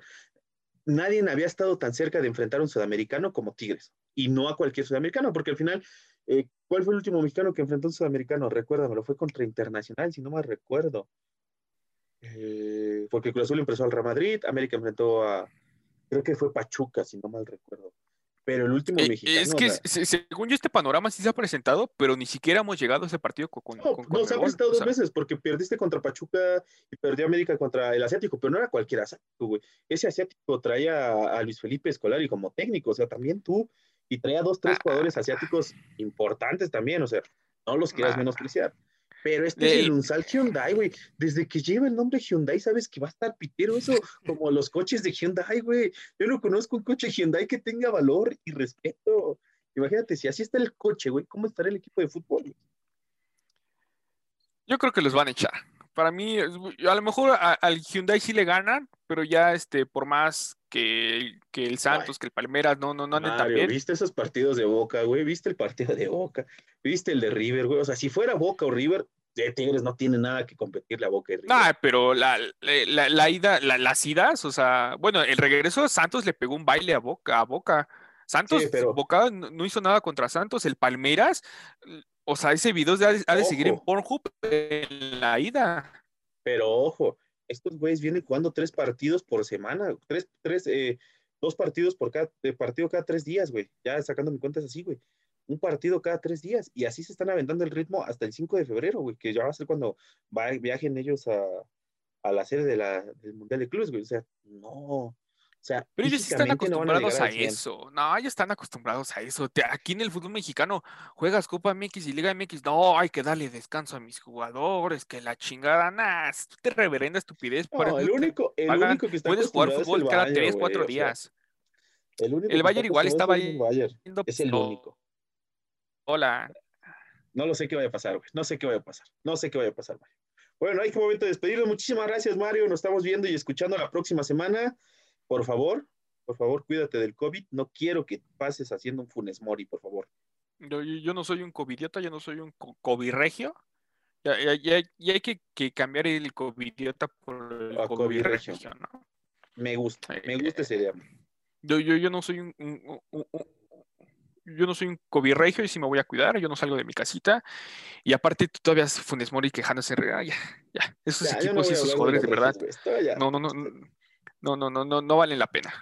nadie había estado tan cerca de enfrentar a un sudamericano como Tigres. Y no a cualquier sudamericano, porque al final, eh, ¿cuál fue el último mexicano que enfrentó a un sudamericano? Recuérdamelo, fue contra Internacional, si no me recuerdo. Eh, porque Cruz Azul empezó al Real Madrid, América enfrentó a, creo que fue Pachuca, si no mal recuerdo. Pero el último Eh, mexicano. Es o que sea, se- según yo este panorama sí se ha presentado, pero ni siquiera hemos llegado a ese partido co- con, No, con no, se ha presentado o dos sea, veces porque perdiste contra Pachuca y perdió América contra el Asiático, pero no era cualquier Asiático, güey. Ese Asiático traía a, a Luis Felipe Escolari como técnico, o sea, también tú, y traía dos, tres Ah. jugadores asiáticos importantes también, o sea, no los quieras Ah. menospreciar. Pero este es el Unsal Hyundai, güey. Desde que lleva el nombre Hyundai, sabes que va a estar pitero eso, como los coches de Hyundai, güey. Yo no conozco un coche Hyundai que tenga valor y respeto. Imagínate, si así está el coche, güey, ¿cómo estará el equipo de fútbol? Yo creo que los van a echar. Para mí, a lo mejor a- al Hyundai sí le ganan, pero ya este, por más que, el- que el Santos, que el Palmeiras no, no, no anden tan bien. ¿viste esos partidos de Boca, güey? ¿Viste el partido de Boca? ¿Viste el de River, güey? O sea, si fuera Boca o River, de Tigres no tiene nada que competirle a Boca y River. Ah, pero la, la, la- la ida, la- las idas, o sea, bueno, el regreso de Santos le pegó un baile a Boca, a Boca. Santos, Sí, pero- Boca no, no hizo nada contra Santos, el Palmeiras, o sea, ese video ha de, ha de seguir en. Pornhub en la ida. Pero ojo, estos güeyes vienen jugando tres partidos por semana, tres, tres, eh, dos partidos por cada partido cada tres días, güey. Ya sacando mi cuenta es así, güey. Un partido cada tres días. Y así se están aventando el ritmo hasta el 5 de febrero, güey, que ya va a ser cuando va- viajen ellos a, a la sede de la, del Mundial de Clubes, güey. O sea, no. O sea, Pero ellos sí están no a acostumbrados a al 100. eso. No, ellos están acostumbrados a eso. Te- Aquí en el fútbol mexicano juegas Copa MX y Liga MX. No, hay que darle descanso a mis jugadores, que la chingada, es de reverenda estupidez. No, el te único, el pagan. único que está Puedes jugar fútbol cada tres, güey, cuatro o sea, días. el único El Bayern igual estaba yendo Es el único. Hola. No lo sé qué vaya a pasar, güey. No sé qué vaya a pasar. No sé qué vaya a pasar, Mario. Bueno, hay que momento de despedirnos. Muchísimas gracias, Mario. Nos estamos viendo y escuchando la próxima semana. Por favor, por favor, cuídate del COVID. No quiero que pases haciendo un Funes Mori, por favor. Yo, no soy un covidiota, yo no soy un co- covirregio. Ya, ya, ya- ya hay que, que cambiar el covidiota por el A covirregio. covirregio, ¿no? Me gusta, me gusta esa idea. Yo, yo, yo no soy un, un- un- un- yo no soy un covirregio y sí me voy a cuidar, yo no salgo de mi casita. Y aparte tú todavía Funes Mori quejándose, ah, ya, ya, esos Ya, yo no equipos y esos jugadores de verdad, no, no, no, no, no, no, no, no valen la pena.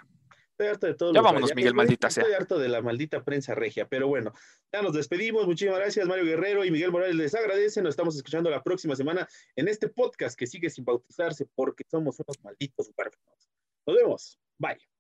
Estoy harto de todos Ya vámonos, Miguel, maldita sea. Estoy harto de la maldita prensa regia, pero bueno, ya nos despedimos. Muchísimas gracias, Mario Guerrero y Miguel Morales. Les agradecen. Nos estamos escuchando la próxima semana en este podcast que sigue sin bautizarse porque somos unos malditos superfluos. Nos vemos. Bye.